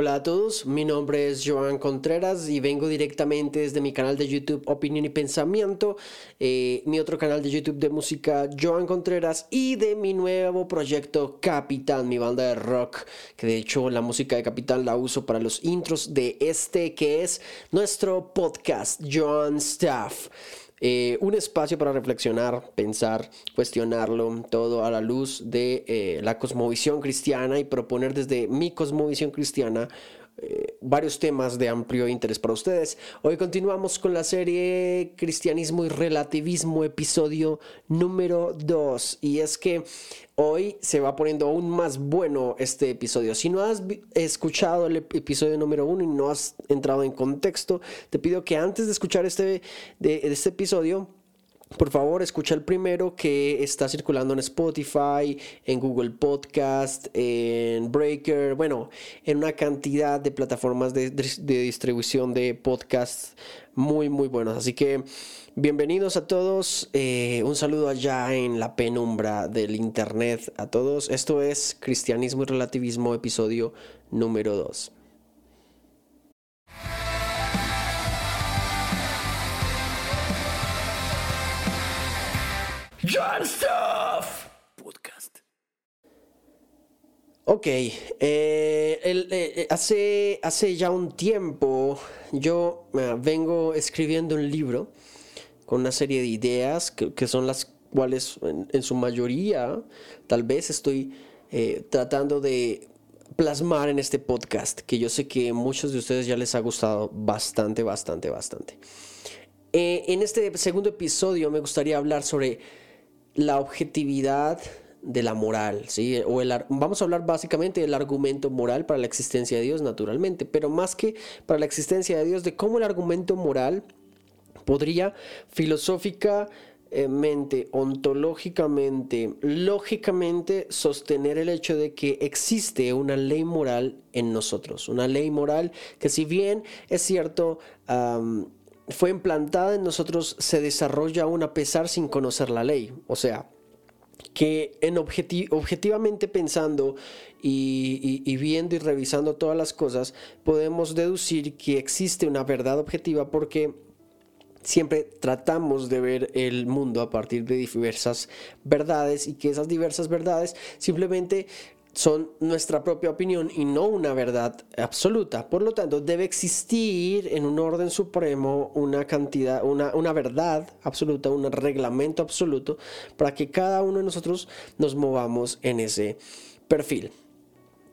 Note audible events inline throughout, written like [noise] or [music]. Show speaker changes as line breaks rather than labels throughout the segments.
Hola a todos, mi nombre es Joan Contreras y vengo directamente desde mi canal de YouTube Opinión y Pensamiento, eh, mi otro canal de YouTube de música Joan Contreras y de mi nuevo proyecto Capitán, mi banda de rock, que de hecho la música de Capitán la uso para los intros de este que es nuestro podcast Joan Staff. Eh, un espacio para reflexionar, pensar, cuestionarlo, todo a la luz de eh, la cosmovisión cristiana y proponer desde mi cosmovisión cristiana eh, varios temas de amplio interés para ustedes. Hoy continuamos con la serie Cristianismo y Relativismo, episodio número 2. Y es que hoy se va poniendo aún más bueno este episodio. Si no has escuchado el episodio número 1 y no has entrado en contexto, te pido que antes de escuchar este, de este episodio, por favor, escucha el primero que está circulando en Spotify, en Google Podcast, en Breaker, bueno, en una cantidad de plataformas de, distribución de podcasts muy, muy buenos. Así que bienvenidos a todos. Eh, un saludo allá en la penumbra del Internet a todos. Esto es Cristianismo y Relativismo, episodio número 2. John Stuff Podcast. Ok, eh, eh, hace, hace ya un tiempo yo vengo escribiendo un libro con una serie de ideas que, son las cuales en, su mayoría tal vez estoy eh, tratando de plasmar en este podcast, que yo sé que muchos de ustedes ya les ha gustado bastante, bastante, bastante. en este segundo episodio me gustaría hablar sobre la objetividad de la moral, ¿sí? O el, vamos a hablar básicamente del argumento moral para la existencia de Dios, naturalmente, pero más que para la existencia de Dios, de cómo el argumento moral podría filosóficamente, ontológicamente, lógicamente sostener el hecho de que existe una ley moral en nosotros, una ley moral que si bien es cierto, fue implantada en nosotros se desarrolla aún a pesar sin conocer la ley. O sea, que en objetivamente pensando y, viendo y revisando todas las cosas, podemos deducir que existe una verdad objetiva porque siempre tratamos de ver el mundo a partir de diversas verdades y que esas diversas verdades simplemente son nuestra propia opinión y no una verdad absoluta. Por lo tanto, debe existir en un orden supremo una cantidad, una, una, verdad absoluta, un reglamento absoluto para que cada uno de nosotros nos movamos en ese perfil.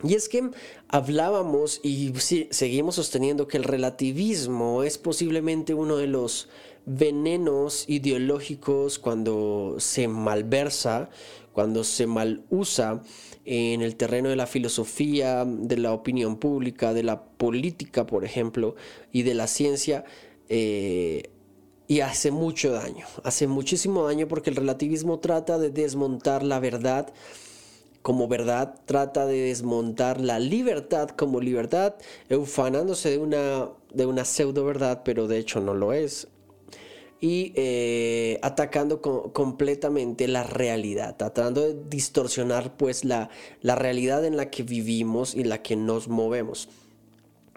Y es que hablábamos y seguimos sosteniendo que el relativismo es posiblemente uno de los venenos ideológicos cuando se malversa, cuando se mal usa en el terreno de la filosofía, de la opinión pública, de la política, por ejemplo, y de la ciencia, eh, y hace mucho daño, hace muchísimo daño porque el relativismo trata de desmontar la verdad como verdad, trata de desmontar la libertad como libertad, eufanándose de una, de una pseudo verdad, pero de hecho no lo es y eh, atacando completamente la realidad, tratando de distorsionar pues la, la, realidad en la que vivimos y la que nos movemos.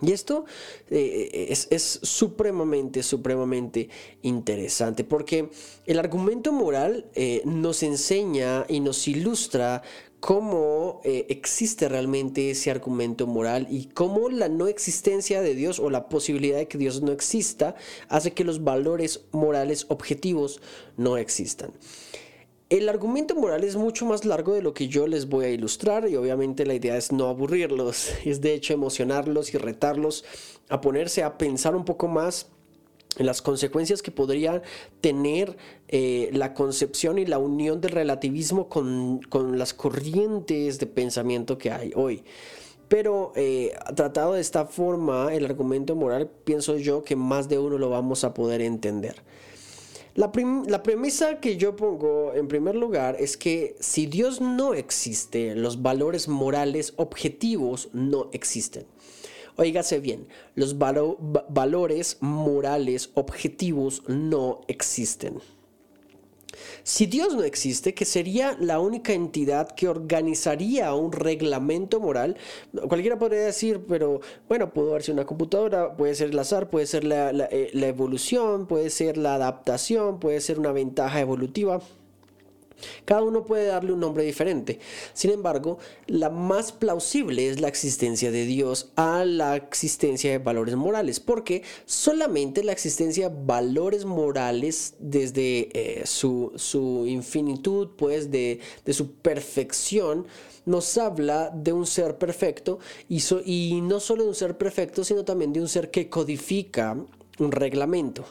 Y esto eh, es, es, supremamente, supremamente interesante porque el argumento moral eh, nos enseña y nos ilustra cómo eh, existe realmente ese argumento moral y cómo la no existencia de Dios o la posibilidad de que Dios no exista hace que los valores morales objetivos no existan. El argumento moral es mucho más largo de lo que yo les voy a ilustrar y obviamente la idea es no aburrirlos, [laughs] es de hecho emocionarlos y retarlos a ponerse a pensar un poco más las consecuencias que podría tener eh, la concepción y la unión del relativismo con, las corrientes de pensamiento que hay hoy. Pero eh, tratado de esta forma, el argumento moral, pienso yo que más de uno lo vamos a poder entender. La, la, premisa que yo pongo en primer lugar es que si Dios no existe, los valores morales objetivos no existen. Óigase bien, los valores morales objetivos no existen. Si Dios no existe, que sería la única entidad que organizaría un reglamento moral, cualquiera podría decir, pero bueno, pudo haber sido una computadora, puede ser el azar, puede ser eh, la evolución, puede ser la adaptación, puede ser una ventaja evolutiva. Cada uno puede darle un nombre diferente. Sin embargo, la más plausible es la existencia de Dios a la existencia de valores morales, porque solamente la existencia de valores morales desde eh, su, infinitud, pues de, su perfección, nos habla de un ser perfecto y, y no solo de un ser perfecto, sino también de un ser que codifica un reglamento.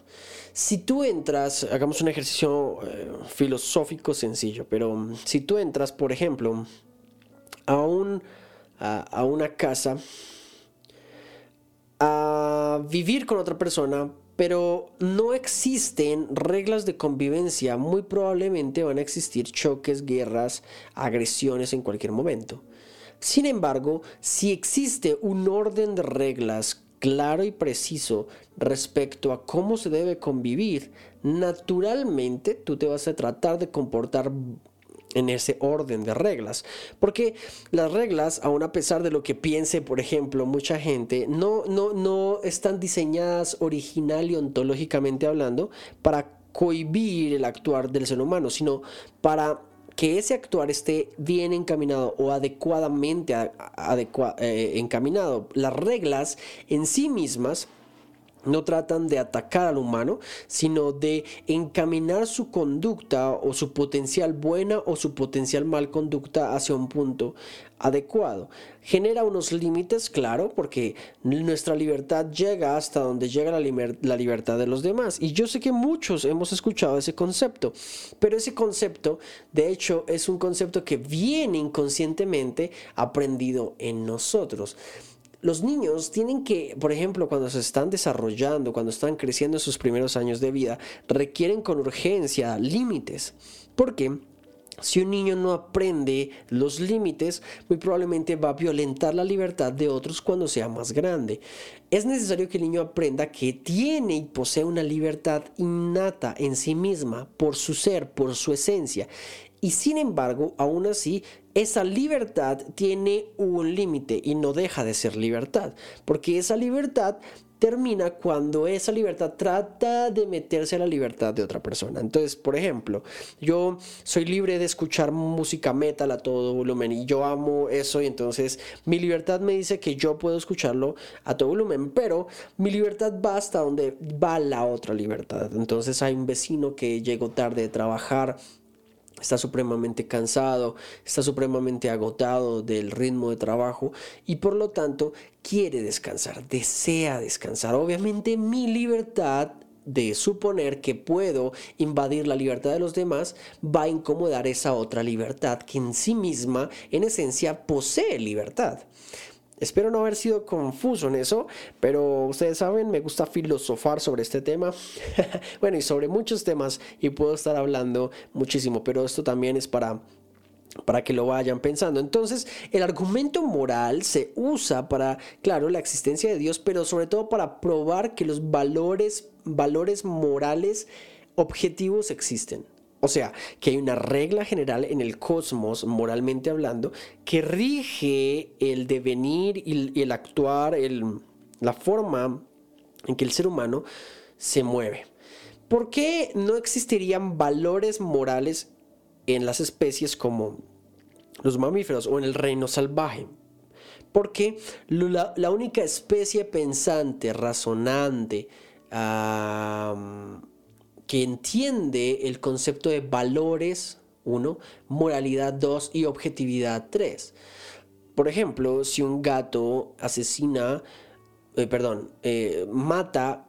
Si tú entras, hagamos un ejercicio eh, filosófico sencillo, pero mm, si tú entras, por ejemplo, a, un, a, una casa a vivir con otra persona, pero no existen reglas de convivencia, muy probablemente van a existir choques, guerras, agresiones en cualquier momento. Sin embargo, si existe un orden de reglas claro y preciso respecto a cómo se debe convivir, naturalmente tú te vas a tratar de comportar en ese orden de reglas. Porque las reglas, aun a pesar de lo que piense, por ejemplo, mucha gente, no, no, no están diseñadas original y ontológicamente hablando para cohibir el actuar del ser humano, sino para que ese actuar esté bien encaminado o adecuadamente eh, encaminado. Las reglas en sí mismas no tratan de atacar al humano, sino de encaminar su conducta o su potencial buena o su potencial mal conducta hacia un punto adecuado. Genera unos límites, claro, porque nuestra libertad llega hasta donde llega la, libertad de los demás. Y yo sé que muchos hemos escuchado ese concepto, pero ese concepto, de hecho, es un concepto que viene inconscientemente aprendido en nosotros los niños tienen que, por ejemplo, cuando se están desarrollando, cuando están creciendo en sus primeros años de vida, requieren con urgencia límites. ¿Por qué? Si un niño no aprende los límites, muy probablemente va a violentar la libertad de otros cuando sea más grande. Es necesario que el niño aprenda que tiene y posee una libertad innata en sí misma, por su ser, por su esencia. Y sin embargo, aún así, esa libertad tiene un límite y no deja de ser libertad, porque esa libertad termina cuando esa libertad trata de meterse a la libertad de otra persona. Entonces, por ejemplo, yo soy libre de escuchar música metal a todo volumen y yo amo eso y entonces mi libertad me dice que yo puedo escucharlo a todo volumen, pero mi libertad va hasta donde va la otra libertad. Entonces hay un vecino que llegó tarde de trabajar está supremamente cansado, está supremamente agotado del ritmo de trabajo y por lo tanto quiere descansar, desea descansar. Obviamente mi libertad de suponer que puedo invadir la libertad de los demás va a incomodar esa otra libertad que en sí misma, en esencia, posee libertad. Espero no haber sido confuso en eso, pero ustedes saben, me gusta filosofar sobre este tema. [laughs] bueno, y sobre muchos temas y puedo estar hablando muchísimo, pero esto también es para para que lo vayan pensando. Entonces, el argumento moral se usa para, claro, la existencia de Dios, pero sobre todo para probar que los valores, valores morales objetivos existen. O sea, que hay una regla general en el cosmos, moralmente hablando, que rige el devenir y el actuar, la forma en que el ser humano se mueve. ¿Por qué no existirían valores morales en las especies como los mamíferos o en el reino salvaje? Porque la, única especie pensante, razonante, que entiende el concepto de valores, uno, moralidad, dos, y objetividad, tres. Por ejemplo, si un gato asesina, eh, perdón, eh, mata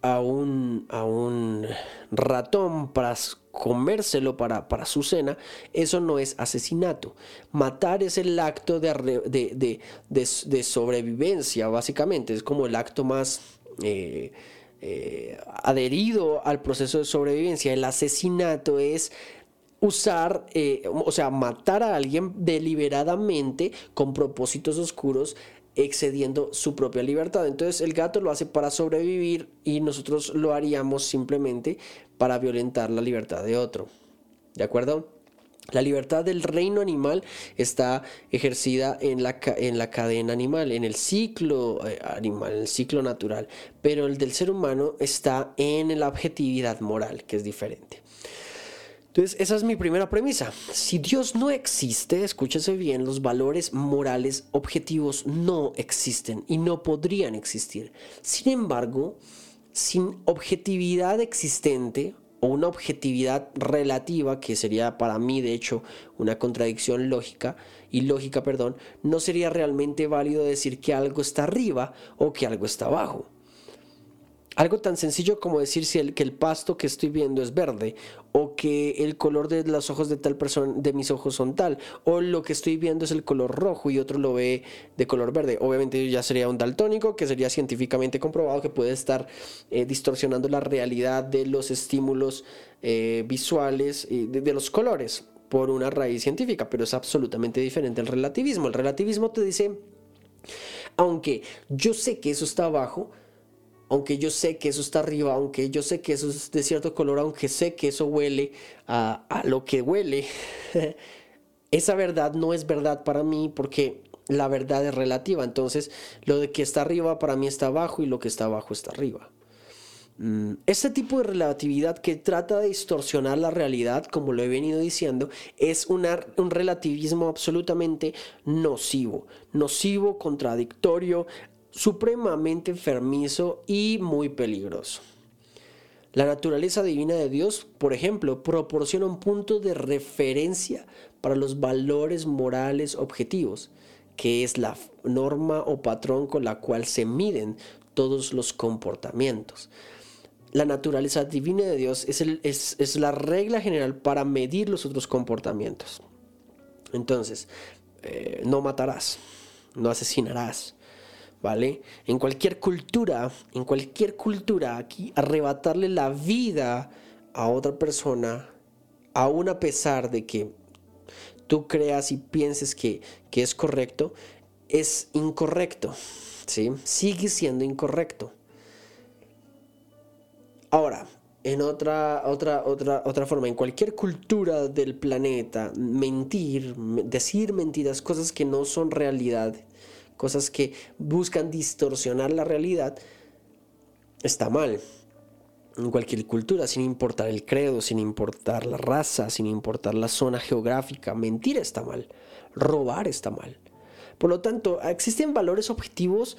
a un, a un ratón para comérselo para, para, su cena, eso no es asesinato. Matar es el acto de, de, sobrevivencia, básicamente. Es como el acto más... Eh, eh, adherido al proceso de sobrevivencia. El asesinato es usar, eh, o sea, matar a alguien deliberadamente con propósitos oscuros excediendo su propia libertad. Entonces el gato lo hace para sobrevivir y nosotros lo haríamos simplemente para violentar la libertad de otro. ¿De acuerdo? La libertad del reino animal está ejercida en la, en la cadena animal, en el ciclo eh, animal, en el ciclo natural, pero el del ser humano está en la objetividad moral, que es diferente. Entonces, esa es mi primera premisa. Si Dios no existe, escúchese bien, los valores morales objetivos no existen y no podrían existir. Sin embargo, sin objetividad existente, o una objetividad relativa, que sería para mí de hecho una contradicción lógica, y lógica, perdón, no sería realmente válido decir que algo está arriba o que algo está abajo. Algo tan sencillo como decir si el, que el pasto que estoy viendo es verde o que el color de los ojos de tal persona de mis ojos son tal o lo que estoy viendo es el color rojo y otro lo ve de color verde. Obviamente ya sería un daltónico que sería científicamente comprobado que puede estar eh, distorsionando la realidad de los estímulos eh, visuales y de, de los colores por una raíz científica, pero es absolutamente diferente al relativismo. El relativismo te dice, aunque yo sé que eso está abajo, aunque yo sé que eso está arriba, aunque yo sé que eso es de cierto color, aunque sé que eso huele a, lo que huele, [laughs] esa verdad no es verdad para mí porque la verdad es relativa. Entonces, lo de que está arriba para mí está abajo y lo que está abajo está arriba. Ese tipo de relatividad que trata de distorsionar la realidad, como lo he venido diciendo, es un relativismo absolutamente nocivo, nocivo, contradictorio, supremamente enfermizo y muy peligroso. La naturaleza divina de Dios, por ejemplo, proporciona un punto de referencia para los valores morales objetivos, que es la norma o patrón con la cual se miden todos los comportamientos. La naturaleza divina de Dios es, la regla general para medir los otros comportamientos. Entonces, eh, no matarás, no asesinarás, ¿vale? En cualquier cultura, en cualquier cultura, aquí arrebatarle la vida a otra persona, aún a pesar de que tú creas y pienses que, que es correcto, es incorrecto, ¿sí? Sigue siendo incorrecto. Ahora, en otra, otra, otra, otra forma, en cualquier cultura del planeta, mentir, decir mentiras, cosas que no son realidad, cosas que buscan distorsionar la realidad, está mal. En cualquier cultura, sin importar el credo, sin importar la raza, sin importar la zona geográfica, mentir está mal, robar está mal. Por lo tanto, existen valores objetivos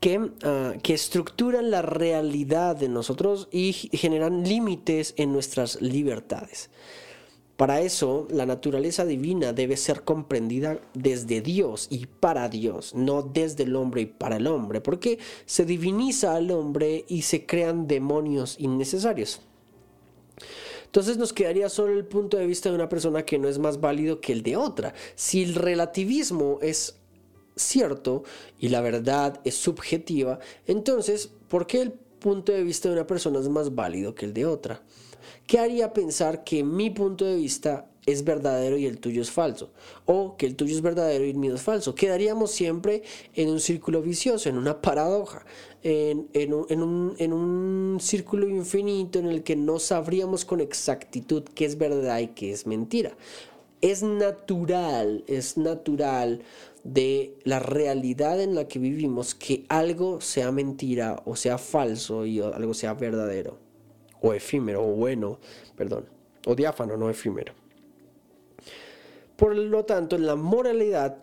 que, ah, que, estructuran la realidad de nosotros y generan límites en nuestras libertades. Para eso, la naturaleza divina debe ser comprendida desde Dios y para Dios, no desde el hombre y para el hombre, porque se diviniza al hombre y se crean demonios innecesarios. Entonces nos quedaría solo el punto de vista de una persona que no es más válido que el de otra. Si el relativismo es cierto y la verdad es subjetiva, entonces, ¿por qué el punto de vista de una persona es más válido que el de otra? ¿Qué haría pensar que mi punto de vista es verdadero y el tuyo es falso? O que el tuyo es verdadero y el mío es falso. Quedaríamos siempre en un círculo vicioso, en una paradoja, en, un, un círculo infinito en el que no sabríamos con exactitud qué es verdad y qué es mentira. Es natural, es natural de la realidad en la que vivimos que algo sea mentira o sea falso y algo sea verdadero o efímero, o bueno, perdón, o diáfano, no efímero. Por lo tanto, la moralidad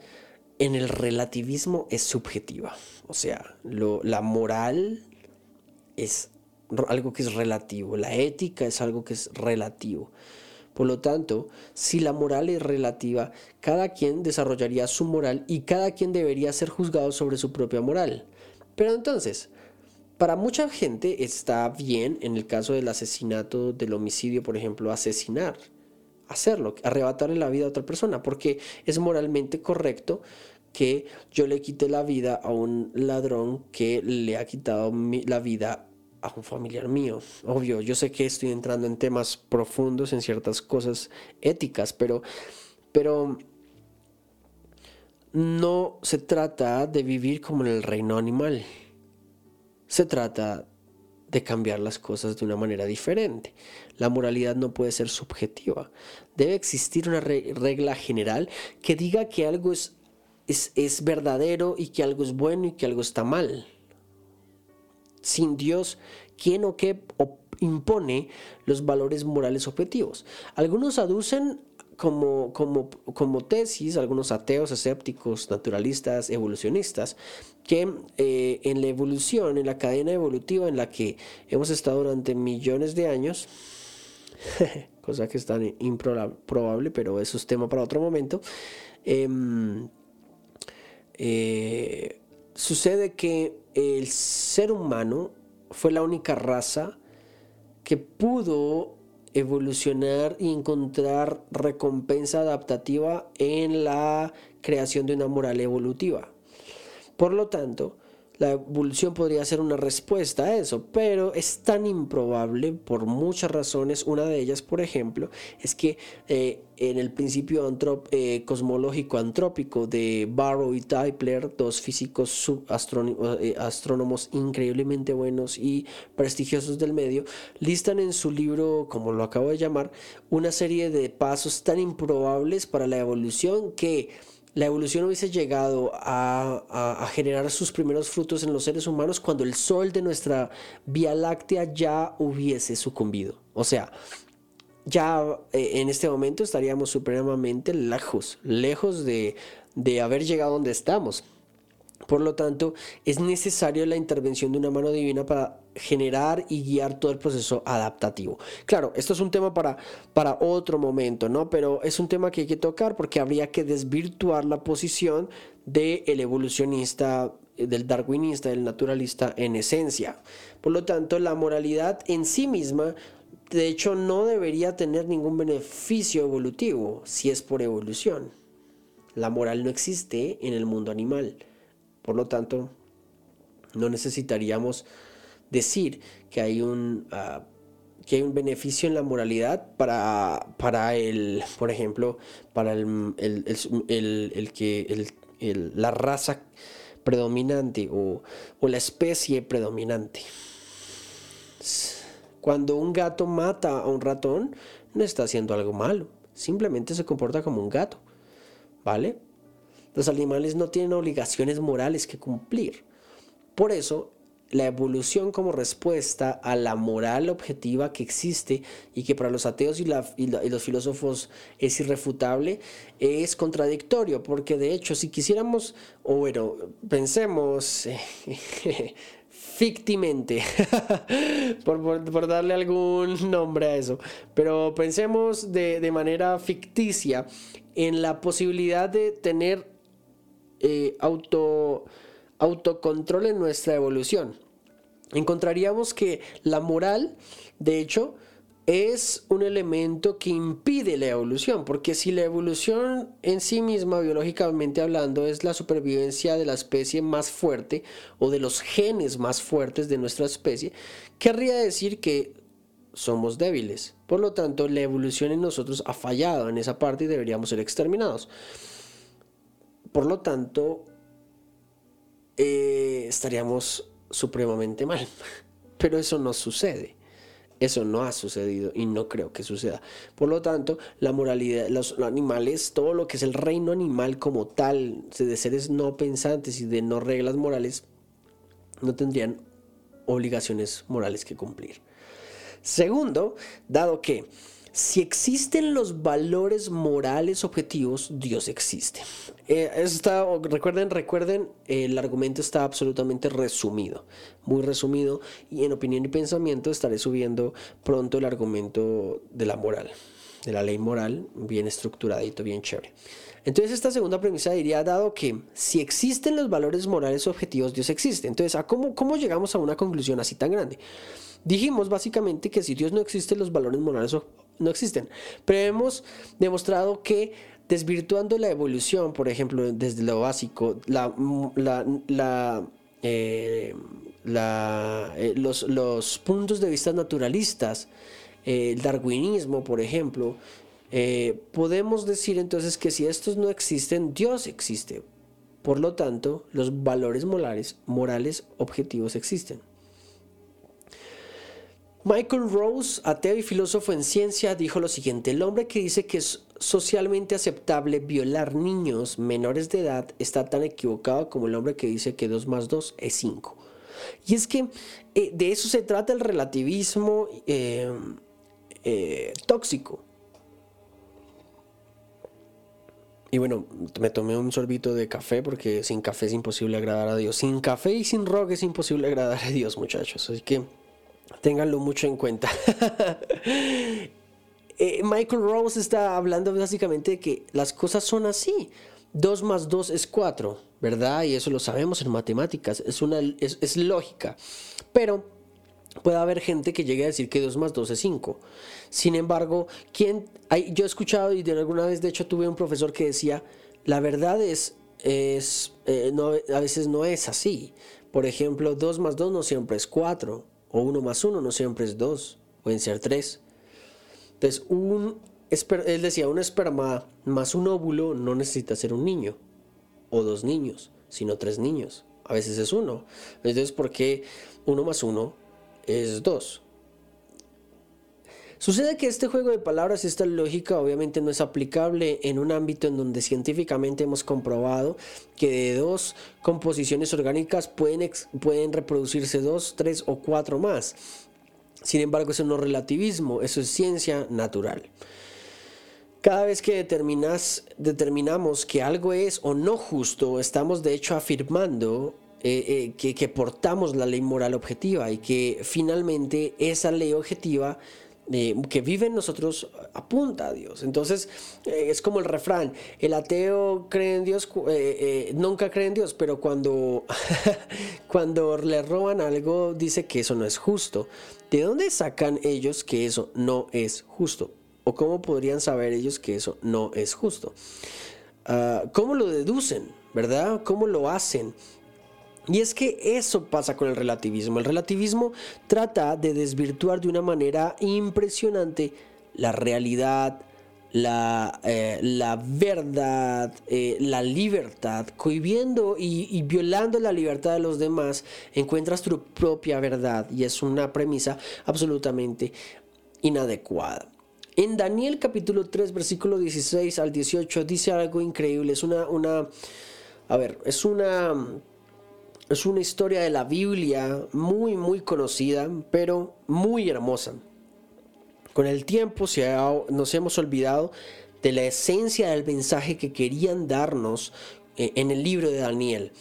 en el relativismo es subjetiva. O sea, la moral es algo que es relativo, la ética es algo que es relativo. Por lo tanto, si la moral es relativa, cada quien desarrollaría su moral y cada quien debería ser juzgado sobre su propia moral. Pero entonces, para mucha gente está bien, en el caso del asesinato, del homicidio, por ejemplo, asesinar, hacerlo, arrebatarle la vida a otra persona, porque es moralmente correcto que yo le quite la vida a un ladrón que le ha quitado la vida a un familiar mío. Obvio, yo sé que estoy entrando en temas profundos, en ciertas cosas éticas, pero, pero no se trata de vivir como en el reino animal. Se trata de cambiar las cosas de una manera diferente. La moralidad no puede ser subjetiva. Debe existir una regla general que diga que algo es, es, verdadero y que algo es bueno y que algo está mal. Sin Dios, ¿quién o qué impone los valores morales objetivos? Algunos aducen como, como, como, tesis, algunos ateos, escépticos, naturalistas, evolucionistas, que eh, en la evolución, en la cadena evolutiva en la que hemos estado durante millones de años, [laughs] cosa que es tan improbable, pero eso es tema para otro momento, em, eh, sucede que el ser humano fue la única raza que pudo evolucionar y encontrar recompensa adaptativa en la creación de una moral evolutiva. Por lo tanto, la evolución podría ser una respuesta a eso, pero es tan improbable por muchas razones. Una de ellas, por ejemplo, es que eh, en el principio eh, cosmológico antrópico de Barrow y Typler, dos físicos eh, astrónomos increíblemente buenos y prestigiosos del medio, listan en su libro, como lo acabo de llamar, una serie de pasos tan improbables para la evolución que la evolución hubiese llegado a, generar sus primeros frutos en los seres humanos cuando el sol de nuestra Vía Láctea ya hubiese sucumbido. O sea, ya eh, en este momento estaríamos supremamente lejos, lejos de haber llegado donde estamos. Por lo tanto, es necesaria la intervención de una mano divina para generar y guiar todo el proceso adaptativo. Claro, esto es un tema para, para otro momento, ¿no? Pero es un tema que hay que tocar porque habría que desvirtuar la posición del evolucionista, del darwinista, del naturalista en esencia. Por lo tanto, la moralidad en sí misma, de hecho, no debería tener ningún beneficio evolutivo si es por evolución. La moral no existe en el mundo animal. Por lo tanto, no necesitaríamos decir que hay un, ah, que hay un beneficio en la moralidad para, para el, por ejemplo, para el, el, que la raza predominante o, o la especie predominante. Cuando un gato mata a un ratón, no está haciendo algo malo, simplemente se comporta como un gato, ¿vale? Los animales no tienen obligaciones morales que cumplir. Por eso, la evolución como respuesta a la moral objetiva que existe y que para los ateos y, los filósofos es irrefutable, es contradictorio, porque de hecho si quisiéramos, o bueno, pensemos [laughs] fictimente, [laughs] por, darle algún nombre a eso, pero pensemos de manera ficticia en la posibilidad de tener eh, auto, autocontrol en nuestra evolución. Encontraríamos que la moral, de hecho, es un elemento que impide la evolución, porque si la evolución en sí misma, biológicamente hablando, es la supervivencia de la especie más fuerte o de los genes más fuertes de nuestra especie, querría decir que somos débiles. Por lo tanto, la evolución en nosotros ha fallado en esa parte y deberíamos ser exterminados. Por lo tanto, eh, estaríamos supremamente mal. [laughs] Pero eso no sucede. Eso no ha sucedido y no creo que suceda. Por lo tanto, la moralidad, los animales, todo lo que es el reino animal como tal, de seres no pensantes y de no reglas morales, no tendrían obligaciones morales que cumplir. Segundo, dado que si existen los valores morales objetivos, Dios existe. Eh, recuerden, recuerden, el argumento está absolutamente resumido, muy resumido, y en opinión y pensamiento estaré subiendo pronto el argumento de la moral, de la ley moral, bien estructuradito, bien chévere. Entonces esta segunda premisa diría, dado que si existen los valores morales objetivos, Dios existe. Entonces, ¿a cómo, cómo llegamos a una conclusión así tan grande? Dijimos básicamente que si Dios no existe, los valores morales no existen. Pero hemos demostrado que desvirtuando la evolución, por ejemplo, desde lo básico, la, la, eh, eh, los, puntos de vista naturalistas, eh, el darwinismo, por ejemplo, podemos decir entonces que si estos no existen, Dios existe. Por lo tanto, los valores morales objetivos existen. Michael Rose, ateo y filósofo en ciencia, dijo lo siguiente, el hombre que dice que es socialmente aceptable violar niños menores de edad está tan equivocado como el hombre que dice que 2 más 2 es 5. Y es que eh, de eso se trata el relativismo eh, eh, tóxico. Y bueno, me tomé un sorbito de café porque sin café es imposible agradar a Dios. Sin café y sin rock es imposible agradar a Dios, muchachos. Así que ténganlo mucho en cuenta. [laughs] Eh, Michael Rose está hablando básicamente de que las cosas son así. 2 más 2 es 4, ¿verdad? Y eso lo sabemos en matemáticas, es, una, es, lógica. Pero puede haber gente que llegue a decir que 2 más 2 es 5. Sin embargo, ¿quién, yo he escuchado y de alguna vez, de hecho, tuve un profesor que decía, la verdad es, es eh, no, a veces no es así. Por ejemplo, 2 más 2 no siempre es 4 o 1 más 1 no siempre es 2, pueden ser 3. Entonces, un, él decía, un esperma más un óvulo no necesita ser un niño o dos niños, sino tres niños. A veces es uno. Entonces, ¿por qué 1 más 1 es 2? Sucede que este juego de palabras, esta lógica obviamente no es aplicable en un ámbito en donde científicamente hemos comprobado que de dos composiciones orgánicas pueden, pueden reproducirse dos, tres o cuatro más. Sin embargo, eso no es relativismo, eso es ciencia natural. Cada vez que determinas, determinamos que algo es o no justo, estamos de hecho afirmando eh, eh, que portamos la ley moral objetiva y que finalmente esa ley objetiva que vive en nosotros apunta a Dios. Entonces eh, es como el refrán, el ateo cree en Dios, eh, eh, nunca cree en Dios, pero cuando, [laughs] cuando le roban algo dice que eso no es justo. ¿De dónde sacan ellos que eso no es justo? ¿O cómo podrían saber ellos que eso no es justo? Ah, ¿Cómo lo deducen? ¿Verdad? ¿Cómo lo hacen? Y es que eso pasa con el relativismo. El relativismo trata de desvirtuar de una manera impresionante la realidad, la, eh, verdad, eh, la libertad, cohibiendo y, y, violando la libertad de los demás, encuentras tu propia verdad y es una premisa absolutamente inadecuada. En Daniel capítulo 3, versículo 16 al 18 dice algo increíble, es una, una, a ver, es una es una historia de la Biblia muy, muy conocida, pero muy hermosa. Con el tiempo nos hemos olvidado de la esencia del mensaje que querían darnos eh, en el libro de Daniel.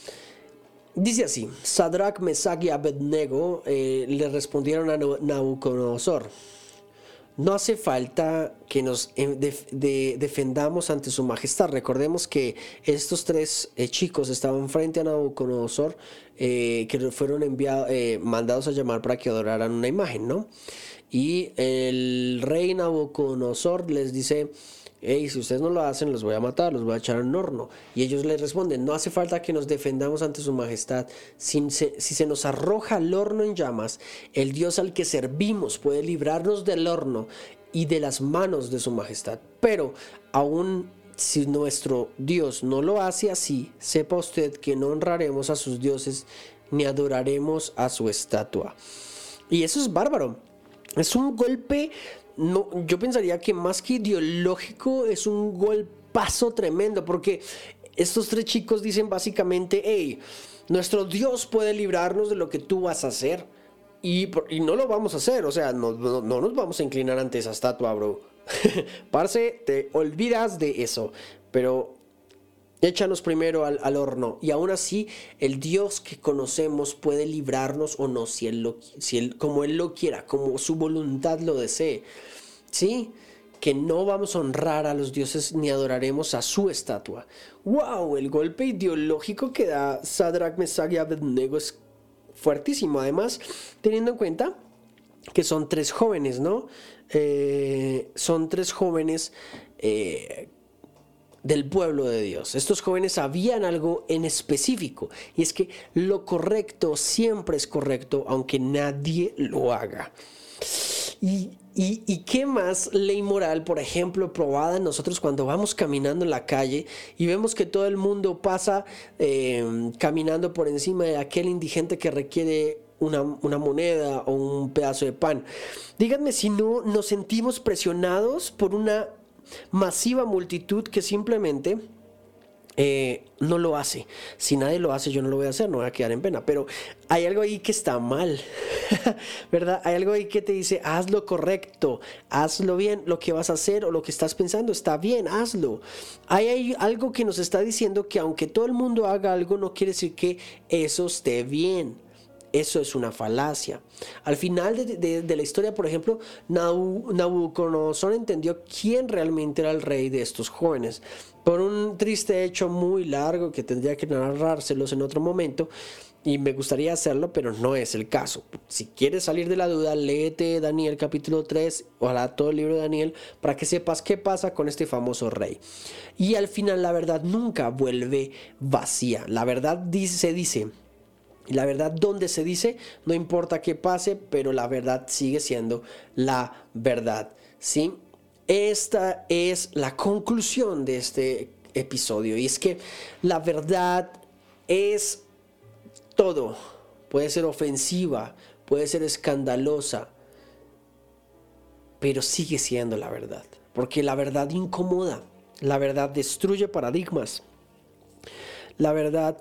Dice así, Sadrach, Mesach y Abednego eh, le respondieron a Nabucodonosor, no hace falta que nos eh, defendamos ante su majestad. Recordemos que estos tres eh, chicos estaban frente a Nabucodonosor, eh, que fueron enviados, mandados a llamar para que adoraran una imagen, ¿no? Y el rey Nabucodonosor les dice, hey, si ustedes no lo hacen, los voy a matar, los voy a echar en horno. Y ellos le responden, no hace falta que nos defendamos ante su majestad. Si se, si se nos arroja al horno en llamas, el Dios al que servimos puede librarnos del horno y de las manos de su majestad. Pero aún si nuestro Dios no lo hace así, sepa usted que no honraremos a sus dioses ni adoraremos a su estatua. Y eso es bárbaro. Es un golpe no, yo pensaría que más que ideológico es un golpazo tremendo, porque estos tres chicos dicen básicamente, hey, nuestro Dios puede librarnos de lo que tú vas a hacer. Y, no lo vamos a hacer, o sea, no, no, nos vamos a inclinar ante esa estatua, bro. [laughs] Parce, te olvidas de eso. Pero Échanos primero al, horno. Y aún así, el Dios que conocemos puede librarnos o no, si él, lo, si él como Él lo quiera, como su voluntad lo desee. ¿Sí? Que no vamos a honrar a los dioses ni adoraremos a su estatua. ¡Wow! El golpe ideológico que da Sadrach, Mesach y Abednego es fuertísimo. Además, teniendo en cuenta que son tres jóvenes, ¿no? Eh, son tres jóvenes eh, del pueblo de Dios. Estos jóvenes sabían algo en específico y es que lo correcto siempre es correcto aunque nadie lo haga. Y, qué más ley moral, por ejemplo, probada nosotros cuando vamos caminando en la calle y vemos que todo el mundo pasa eh, caminando por encima de aquel indigente que requiere una, una, moneda o un pedazo de pan. Díganme si no nos sentimos presionados por una masiva multitud que simplemente eh, no lo hace. Si nadie lo hace, yo no lo voy a hacer, no voy a quedar en pena. Pero hay algo ahí que está mal, [laughs] ¿verdad? Hay algo ahí que te dice, haz lo correcto, hazlo bien, lo que vas a hacer o lo que estás pensando está bien, hazlo. Hay, hay algo que nos está diciendo que aunque todo el mundo haga algo, no quiere decir que eso esté bien. Eso es una falacia. Al final de, la historia, por ejemplo, Nabucodonosor entendió quién realmente era el rey de estos jóvenes. Por un triste hecho muy largo que tendría que narrárselos en otro momento, y me gustaría hacerlo, pero no es el caso. Si quieres salir de la duda, léete Daniel capítulo 3, ojalá todo el libro de Daniel, para que sepas qué pasa con este famoso rey. Y al final la verdad nunca vuelve vacía. La verdad se dice y la verdad, donde se dice, no importa qué pase, pero la verdad sigue siendo la verdad. ¿sí? Esta es la conclusión de este episodio. Y es que la verdad es todo. Puede ser ofensiva, puede ser escandalosa, pero sigue siendo la verdad. Porque la verdad incomoda, la verdad destruye paradigmas. La verdad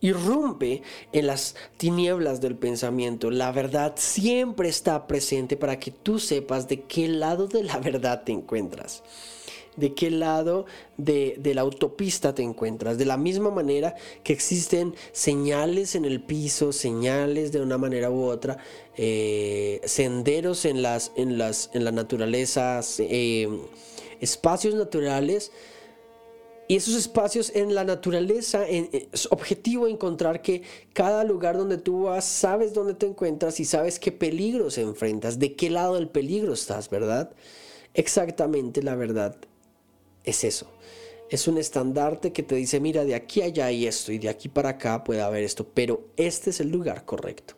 irrumpe en las tinieblas del pensamiento. La verdad siempre está presente para que tú sepas de qué lado de la verdad te encuentras. De qué lado de, la autopista te encuentras. De la misma manera que existen señales en el piso, señales de una manera u otra, eh, senderos en, las, en, las, en la naturaleza, eh, espacios naturales y esos espacios en la naturaleza, es objetivo encontrar que cada lugar donde tú vas, sabes dónde te encuentras y sabes qué peligros enfrentas, de qué lado del peligro estás, ¿verdad? Exactamente la verdad es eso. Es un estandarte que te dice, mira, de aquí allá hay esto y de aquí para acá puede haber esto, pero este es el lugar correcto.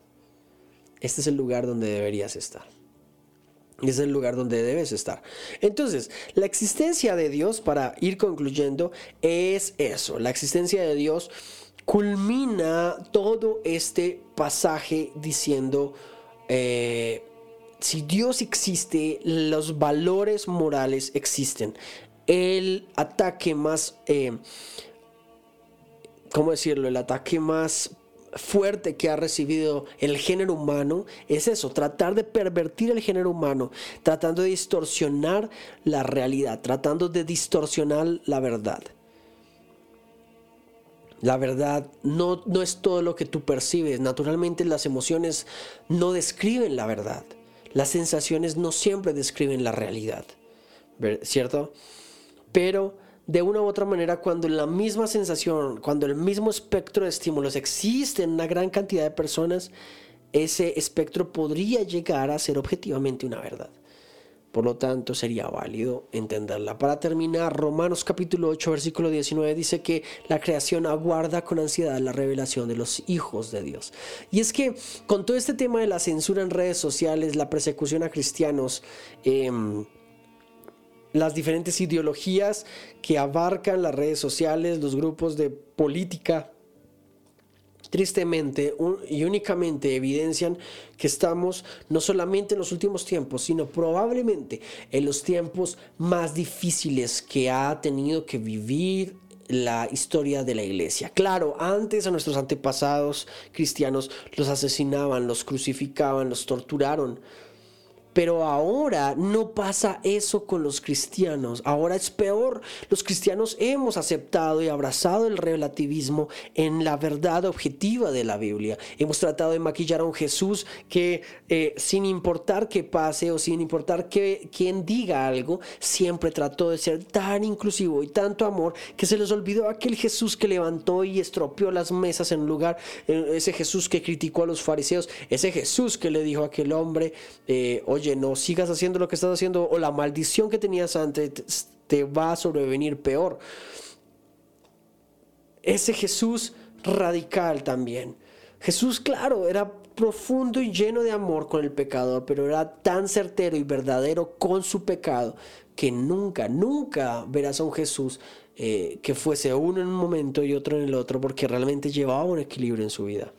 Este es el lugar donde deberías estar es el lugar donde debes estar. Entonces, la existencia de Dios, para ir concluyendo, es eso. La existencia de Dios culmina todo este pasaje diciendo, eh, si Dios existe, los valores morales existen. El ataque más, eh, ¿cómo decirlo? El ataque más fuerte que ha recibido el género humano es eso, tratar de pervertir el género humano, tratando de distorsionar la realidad, tratando de distorsionar la verdad. La verdad no, no es todo lo que tú percibes. Naturalmente las emociones no describen la verdad. Las sensaciones no siempre describen la realidad. ¿Cierto? Pero de una u otra manera, cuando la misma sensación, cuando el mismo espectro de estímulos existe en una gran cantidad de personas, ese espectro podría llegar a ser objetivamente una verdad. Por lo tanto, sería válido entenderla. Para terminar, Romanos capítulo 8, versículo 19 dice que la creación aguarda con ansiedad la revelación de los hijos de Dios. Y es que con todo este tema de la censura en redes sociales, la persecución a cristianos, eh, las diferentes ideologías que abarcan las redes sociales, los grupos de política, tristemente y únicamente evidencian que estamos no solamente en los últimos tiempos, sino probablemente en los tiempos más difíciles que ha tenido que vivir la historia de la iglesia. Claro, antes a nuestros antepasados cristianos los asesinaban, los crucificaban, los torturaron, pero ahora no pasa eso con los cristianos. Ahora es peor. Los cristianos hemos aceptado y abrazado el relativismo en la verdad objetiva de la Biblia. Hemos tratado de maquillar a un Jesús que eh, sin importar qué pase o sin importar que, quién diga algo, siempre trató de ser tan inclusivo y tanto amor que se les olvidó aquel Jesús que levantó y estropeó las mesas en lugar, eh, ese Jesús que criticó a los fariseos, ese Jesús que le dijo a aquel hombre, eh, oye, no sigas haciendo lo que estás haciendo o la maldición que tenías antes te va a sobrevenir peor. Ese Jesús radical también. Jesús, claro, era profundo y lleno de amor con el pecador, pero era tan certero y verdadero con su pecado que nunca, nunca verás a un Jesús eh, que fuese uno en un momento y otro en el otro, porque realmente llevaba un equilibrio en su vida.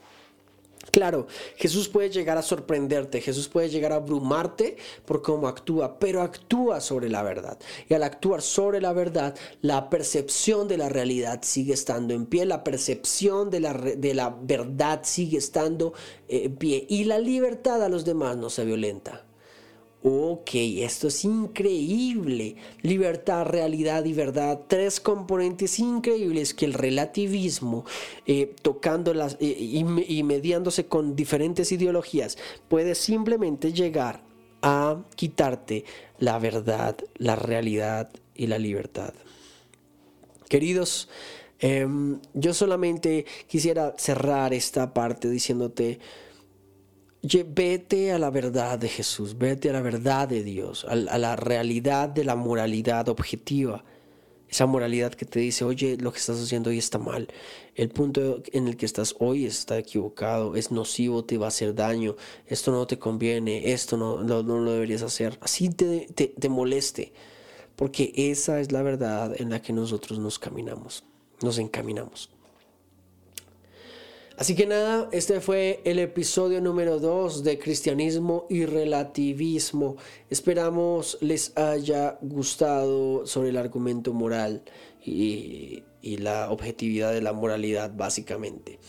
Claro, Jesús puede llegar a sorprenderte, Jesús puede llegar a abrumarte por cómo actúa, pero actúa sobre la verdad. Y al actuar sobre la verdad, la percepción de la realidad sigue estando en pie, la percepción de la, de la verdad sigue estando eh, en pie y la libertad a los demás no se violenta. Ok, esto es increíble. Libertad, realidad y verdad. Tres componentes increíbles que el relativismo, eh, tocando las eh, y, mediándose con diferentes ideologías, puede simplemente llegar a quitarte la verdad, la realidad y la libertad. Queridos, em, yo solamente quisiera cerrar esta parte diciéndote, Vete a la verdad de Jesús, vete a la verdad de Dios, a, la realidad de la moralidad objetiva. Esa moralidad que te dice, oye, lo que estás haciendo hoy está mal. El punto en el que estás hoy está equivocado, es nocivo, te va a hacer daño, esto no te conviene, esto no, no, lo deberías hacer. Así te, te moleste, porque esa es la verdad en la que nosotros nos caminamos, nos encaminamos. Así que nada, este fue el episodio número 2 de Cristianismo y Relativismo. Esperamos les haya gustado sobre el argumento moral y, la objetividad de la moralidad básicamente.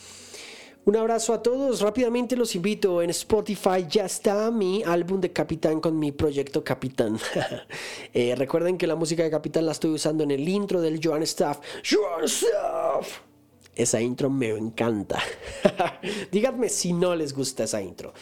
Un abrazo a todos. Rápidamente los invito. En Spotify ya está mi álbum de Capitán con mi proyecto Capitán. [laughs] Eh, recuerden que la música de Capitán la estoy usando en el intro del Joan Staff. Joan Staff. Esa intro me encanta. [laughs] Díganme si no les gusta esa intro.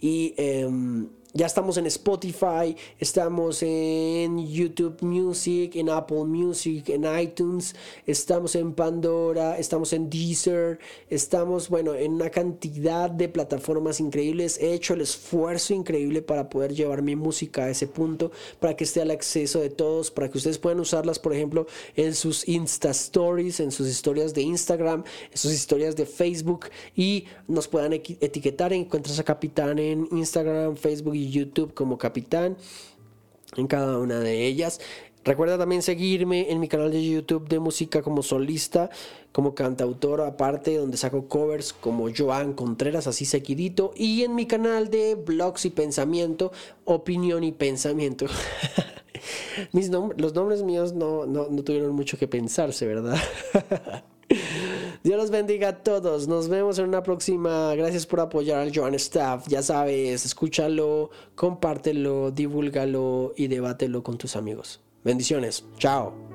Y em, ya estamos en Spotify, estamos en YouTube Music, en Apple Music, en iTunes, estamos en Pandora, estamos en Deezer, estamos, bueno, en una cantidad de plataformas increíbles. He hecho el esfuerzo increíble para poder llevar mi música a ese punto, para que esté al acceso de todos, para que ustedes puedan usarlas, por ejemplo, en sus Insta Stories, en sus historias de Instagram, en sus historias de Facebook y nos puedan etiquetar. Encuentras a Capitán en Instagram, Facebook y YouTube como capitán en cada una de ellas. Recuerda también seguirme en mi canal de YouTube de música como solista, como cantautor aparte, donde saco covers como Joan Contreras, así seguidito. Y en mi canal de blogs y pensamiento, opinión y pensamiento. [laughs] Mis los nombres míos no, no, no tuvieron mucho que pensarse, ¿verdad? [laughs] Dios los bendiga a todos. Nos vemos en una próxima. Gracias por apoyar al Joan Staff. Ya sabes, escúchalo, compártelo, divúlgalo y debátelo con tus amigos. Bendiciones. Chao.